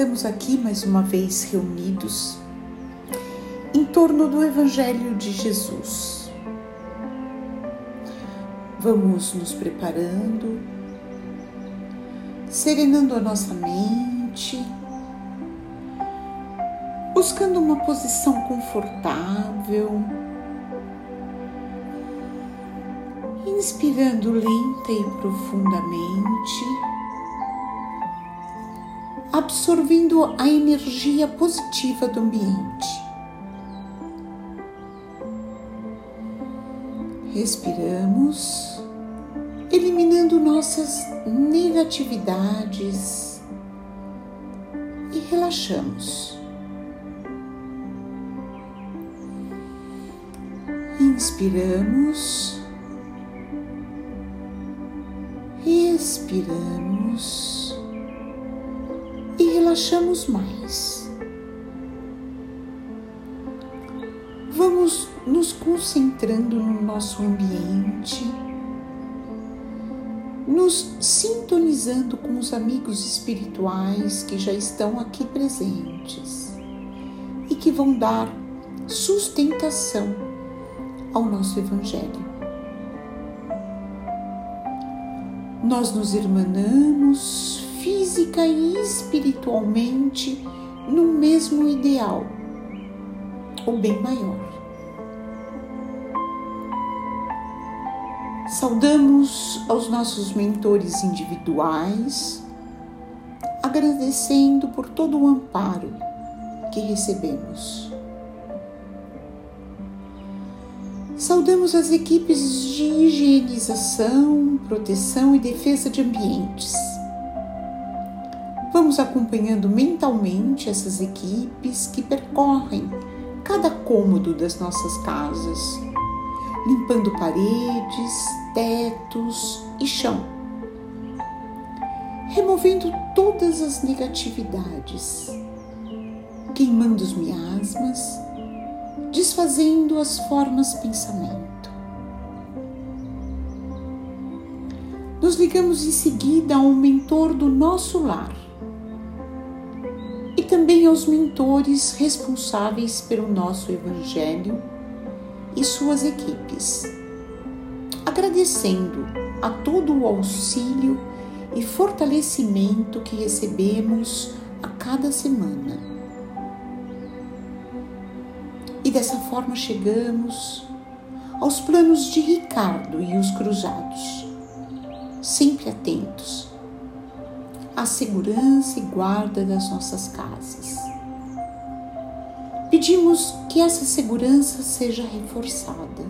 Estamos aqui mais uma vez reunidos em torno do Evangelho de Jesus. Vamos nos preparando, serenando a nossa mente, buscando uma posição confortável, inspirando lenta e profundamente absorvendo a energia positiva do ambiente. Respiramos, eliminando nossas negatividades e relaxamos. Inspiramos, expiramos relaxamos mais. Vamos nos concentrando no nosso ambiente, nos sintonizando com os amigos espirituais que já estão aqui presentes e que vão dar sustentação ao nosso Evangelho. Nós nos irmanamos física e espiritualmente no mesmo ideal, o bem maior. Saudamos aos nossos mentores individuais, agradecendo por todo o amparo que recebemos. Saudamos as equipes de higienização, proteção e defesa de ambientes Vamos acompanhando mentalmente essas equipes que percorrem cada cômodo das nossas casas, limpando paredes, tetos e chão, removendo todas as negatividades, queimando os miasmas, desfazendo as formas pensamento. Nos ligamos em seguida ao mentor do nosso lar também aos mentores responsáveis pelo nosso Evangelho e suas equipes, agradecendo a todo o auxílio e fortalecimento que recebemos a cada semana. E dessa forma chegamos aos planos de Ricardo e os cruzados, sempre atentos a segurança e guarda das nossas casas. Pedimos que essa segurança seja reforçada.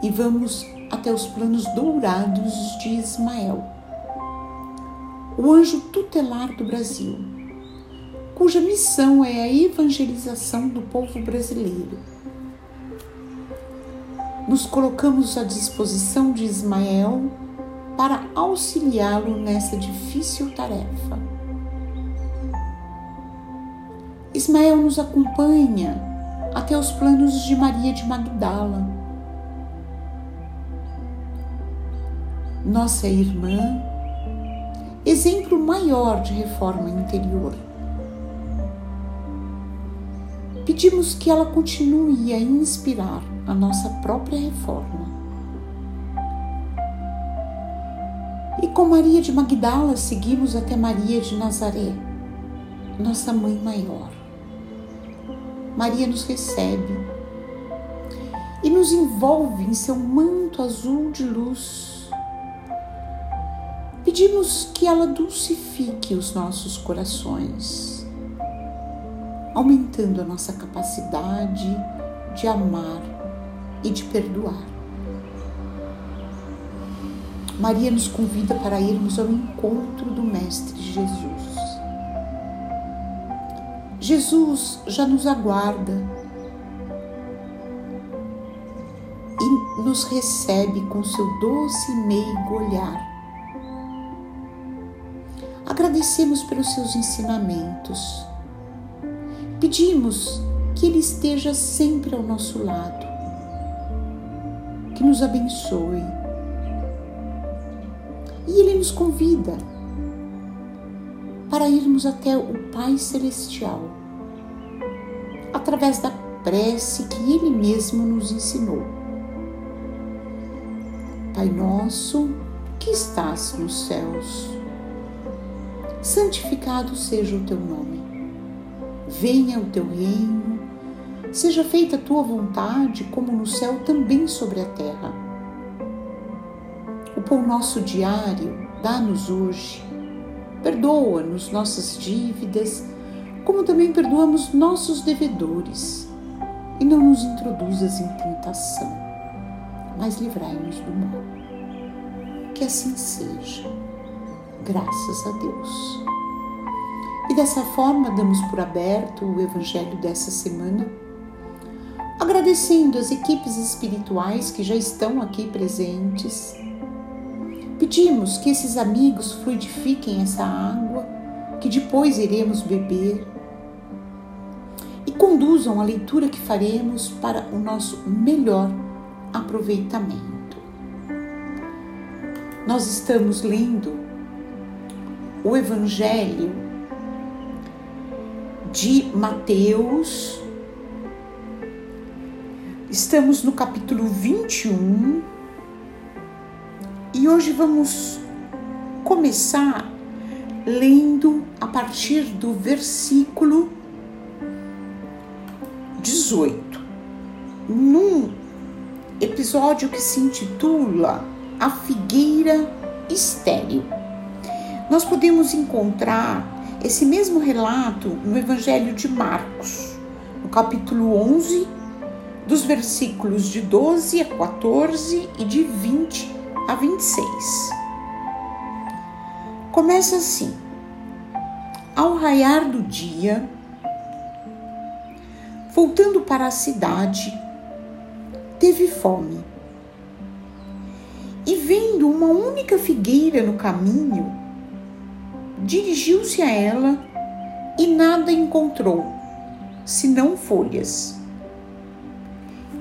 E vamos até os planos dourados de Ismael, o anjo tutelar do Brasil, cuja missão é a evangelização do povo brasileiro. Nos colocamos à disposição de Ismael para auxiliá-lo nessa difícil tarefa. Ismael nos acompanha até os planos de Maria de Magdala. Nossa irmã, exemplo maior de reforma interior. Pedimos que ela continue a inspirar a nossa própria reforma E com Maria de Magdala seguimos até Maria de Nazaré, nossa mãe maior. Maria nos recebe e nos envolve em seu manto azul de luz. Pedimos que ela dulcifique os nossos corações, aumentando a nossa capacidade de amar e de perdoar. Maria nos convida para irmos ao encontro do Mestre Jesus. Jesus já nos aguarda e nos recebe com seu doce e meigo olhar. Agradecemos pelos seus ensinamentos. Pedimos que Ele esteja sempre ao nosso lado, que nos abençoe e Ele nos convida para irmos até o Pai Celestial, através da prece que Ele mesmo nos ensinou. Pai nosso, que estás nos céus, santificado seja o teu nome. Venha o teu reino, seja feita a tua vontade, como no céu, também sobre a terra. O pão nosso diário, dá-nos hoje. Perdoa-nos nossas dívidas, como também perdoamos nossos devedores. E não nos introduzas em tentação, mas livrai-nos do mal. Que assim seja graças a Deus. E dessa forma damos por aberto o Evangelho dessa semana, agradecendo as equipes espirituais que já estão aqui presentes. Pedimos que esses amigos fluidifiquem essa água que depois iremos beber e conduzam a leitura que faremos para o nosso melhor aproveitamento. Nós estamos lendo o Evangelho de Mateus. Estamos no capítulo 21 e hoje vamos começar lendo a partir do versículo 18, num episódio que se intitula A Figueira Estéril. Nós podemos encontrar esse mesmo relato no Evangelho de Marcos, no capítulo 11, dos versículos de 12 a 14 e de 20 a 26. Começa assim: Ao raiar do dia, voltando para a cidade, teve fome. E vendo uma única figueira no caminho, dirigiu-se a ela e nada encontrou, senão folhas.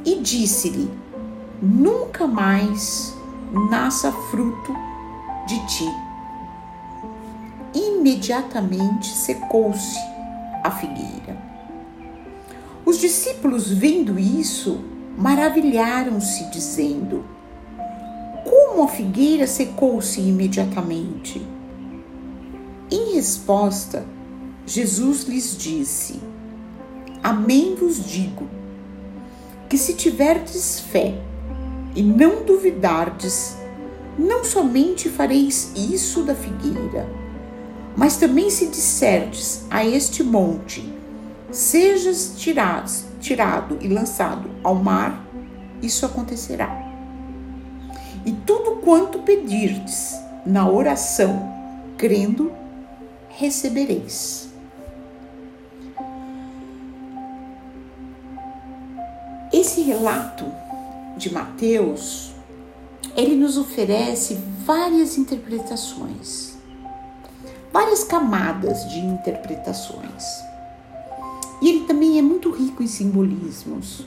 E disse-lhe: Nunca mais nasça fruto de ti. Imediatamente secou-se a figueira. Os discípulos, vendo isso, maravilharam-se, dizendo: Como a figueira secou-se imediatamente? Em resposta, Jesus lhes disse: Amém vos digo, que se tiverdes fé e não duvidardes, não somente fareis isso da figueira, mas também se disserdes a este monte: sejas tirado, tirado e lançado ao mar, isso acontecerá. E tudo quanto pedirdes na oração, crendo, recebereis. Esse relato de Mateus, ele nos oferece várias interpretações, várias camadas de interpretações. E ele também é muito rico em simbolismos.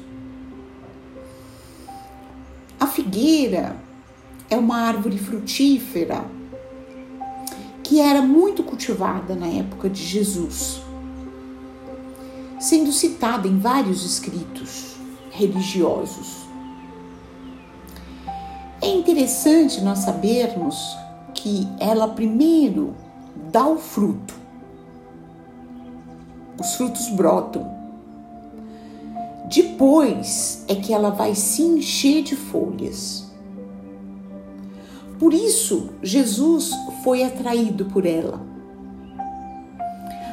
A figueira é uma árvore frutífera que era muito cultivada na época de Jesus, sendo citada em vários escritos religiosos. É interessante nós sabermos que ela primeiro dá o fruto, os frutos brotam. Depois é que ela vai se encher de folhas. Por isso, Jesus foi atraído por ela,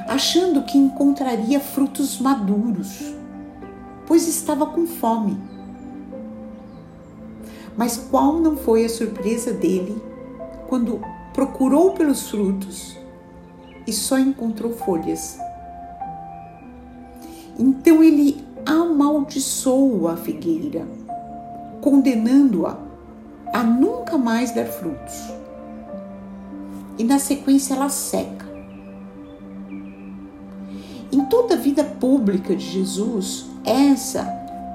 achando que encontraria frutos maduros, pois estava com fome. Mas qual não foi a surpresa dele quando procurou pelos frutos e só encontrou folhas? Então ele amaldiçoa a figueira, condenando-a a nunca mais dar frutos. E na sequência ela seca. Em toda a vida pública de Jesus, essa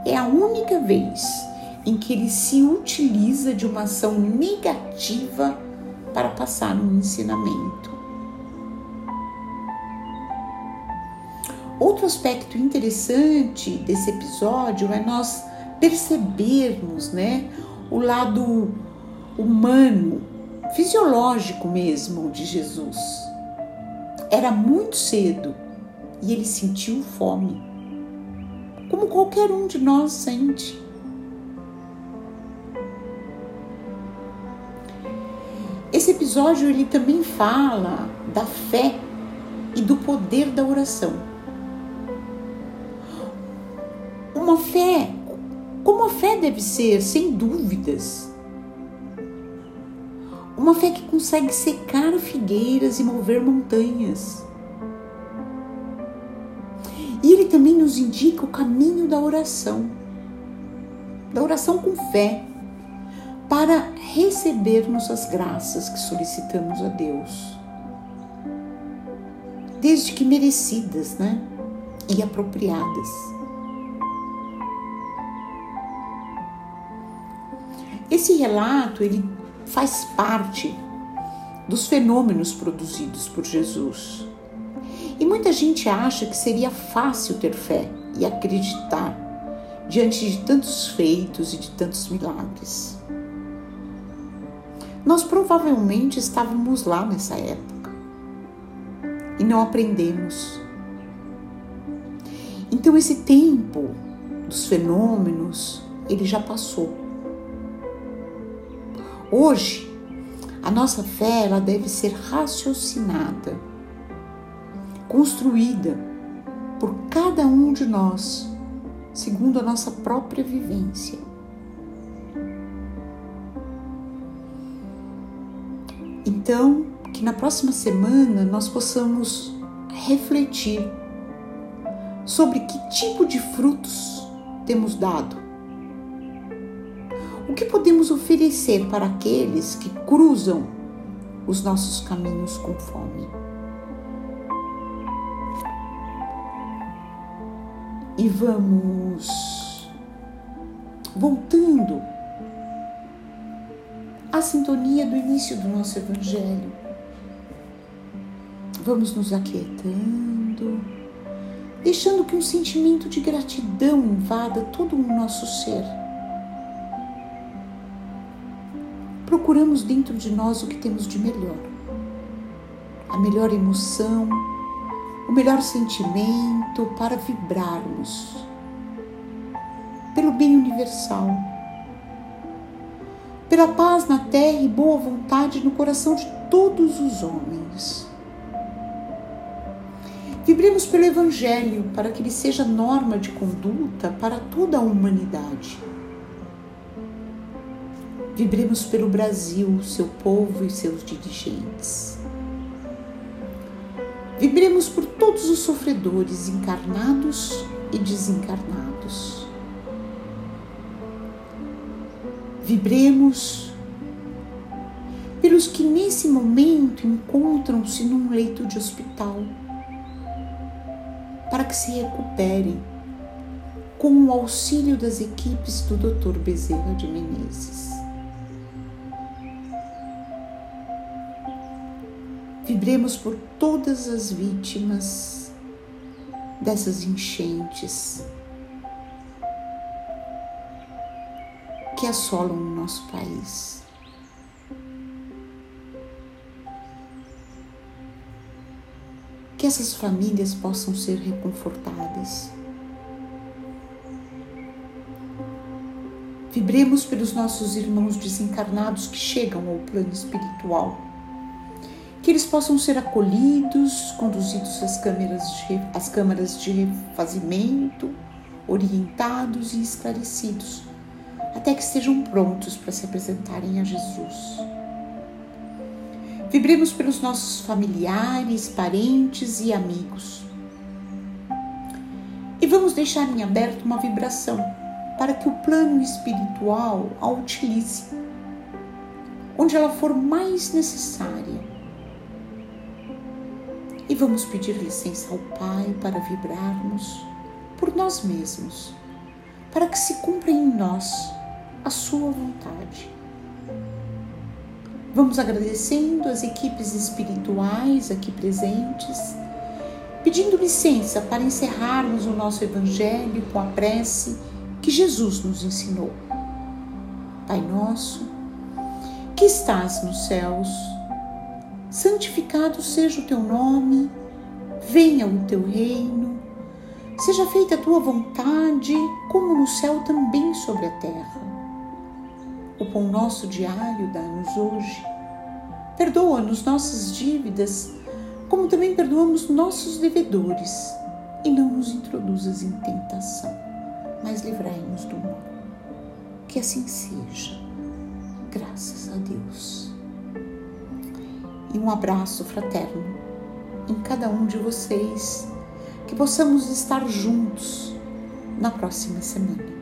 é a única vez em que ele se utiliza de uma ação negativa para passar um ensinamento. Outro aspecto interessante desse episódio é nós percebermos, né, o lado humano, fisiológico mesmo de Jesus. Era muito cedo e ele sentiu fome, como qualquer um de nós sente. Esse episódio ele também fala da fé e do poder da oração. Uma fé, como a fé deve ser, sem dúvidas. Uma fé que consegue secar figueiras e mover montanhas. E ele também nos indica o caminho da oração, da oração com fé para recebermos as graças que solicitamos a Deus. Desde que merecidas, né? E apropriadas. Esse relato, ele faz parte dos fenômenos produzidos por Jesus. E muita gente acha que seria fácil ter fé e acreditar diante de tantos feitos e de tantos milagres. Nós provavelmente estávamos lá nessa época e não aprendemos. Então esse tempo dos fenômenos, ele já passou. Hoje, a nossa fé ela deve ser raciocinada, construída por cada um de nós, segundo a nossa própria vivência. Então, que na próxima semana nós possamos refletir sobre que tipo de frutos temos dado. O que podemos oferecer para aqueles que cruzam os nossos caminhos com fome? E vamos voltando a sintonia do início do nosso Evangelho. Vamos nos aquietando, deixando que um sentimento de gratidão invada todo o nosso ser. Procuramos dentro de nós o que temos de melhor, a melhor emoção, o melhor sentimento para vibrarmos pelo bem universal pela paz na terra e boa vontade no coração de todos os homens. Vibremos pelo Evangelho para que ele seja norma de conduta para toda a humanidade. Vibremos pelo Brasil, seu povo e seus dirigentes. Vibremos por todos os sofredores encarnados e desencarnados. Vibremos pelos que nesse momento encontram-se num leito de hospital, para que se recuperem com o auxílio das equipes do Dr. Bezerra de Menezes. Vibremos por todas as vítimas dessas enchentes que assolam o nosso país. Que essas famílias possam ser reconfortadas. Vibremos pelos nossos irmãos desencarnados que chegam ao plano espiritual. Que eles possam ser acolhidos, conduzidos às câmaras de, às câmaras de refazimento, orientados e esclarecidos até que estejam prontos para se apresentarem a Jesus. Vibremos pelos nossos familiares, parentes e amigos. E vamos deixar em aberto uma vibração para que o plano espiritual a utilize onde ela for mais necessária. E vamos pedir licença ao Pai para vibrarmos por nós mesmos, para que se cumpra em nós a sua vontade. Vamos agradecendo as equipes espirituais aqui presentes pedindo licença para encerrarmos o nosso Evangelho com a prece que Jesus nos ensinou. Pai nosso, que estás nos céus, santificado seja o teu nome, venha o teu reino, seja feita a tua vontade, como no céu também sobre a terra. O pão nosso diário dá-nos hoje. Perdoa-nos nossas dívidas, como também perdoamos nossos devedores, e não nos introduzas em tentação, mas livrai-nos do mal. Que assim seja, graças a Deus. E um abraço fraterno em cada um de vocês, que possamos estar juntos na próxima semana.